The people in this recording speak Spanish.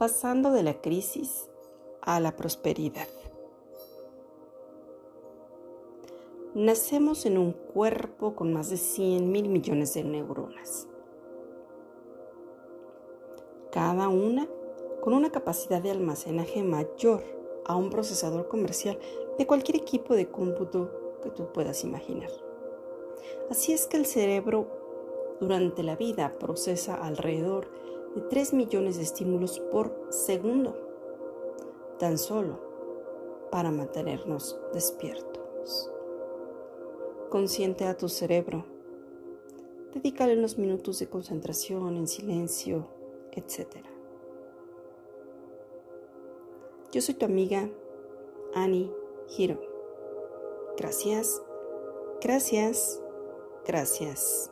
pasando de la crisis a la prosperidad. Nacemos en un cuerpo con más de 100 mil millones de neuronas, cada una con una capacidad de almacenaje mayor a un procesador comercial de cualquier equipo de cómputo que tú puedas imaginar. Así es que el cerebro durante la vida procesa alrededor de 3 millones de estímulos por segundo, tan solo para mantenernos despiertos. Consciente a tu cerebro, dedícale unos minutos de concentración en silencio, etc. Yo soy tu amiga Annie Hiro. Gracias, gracias, gracias.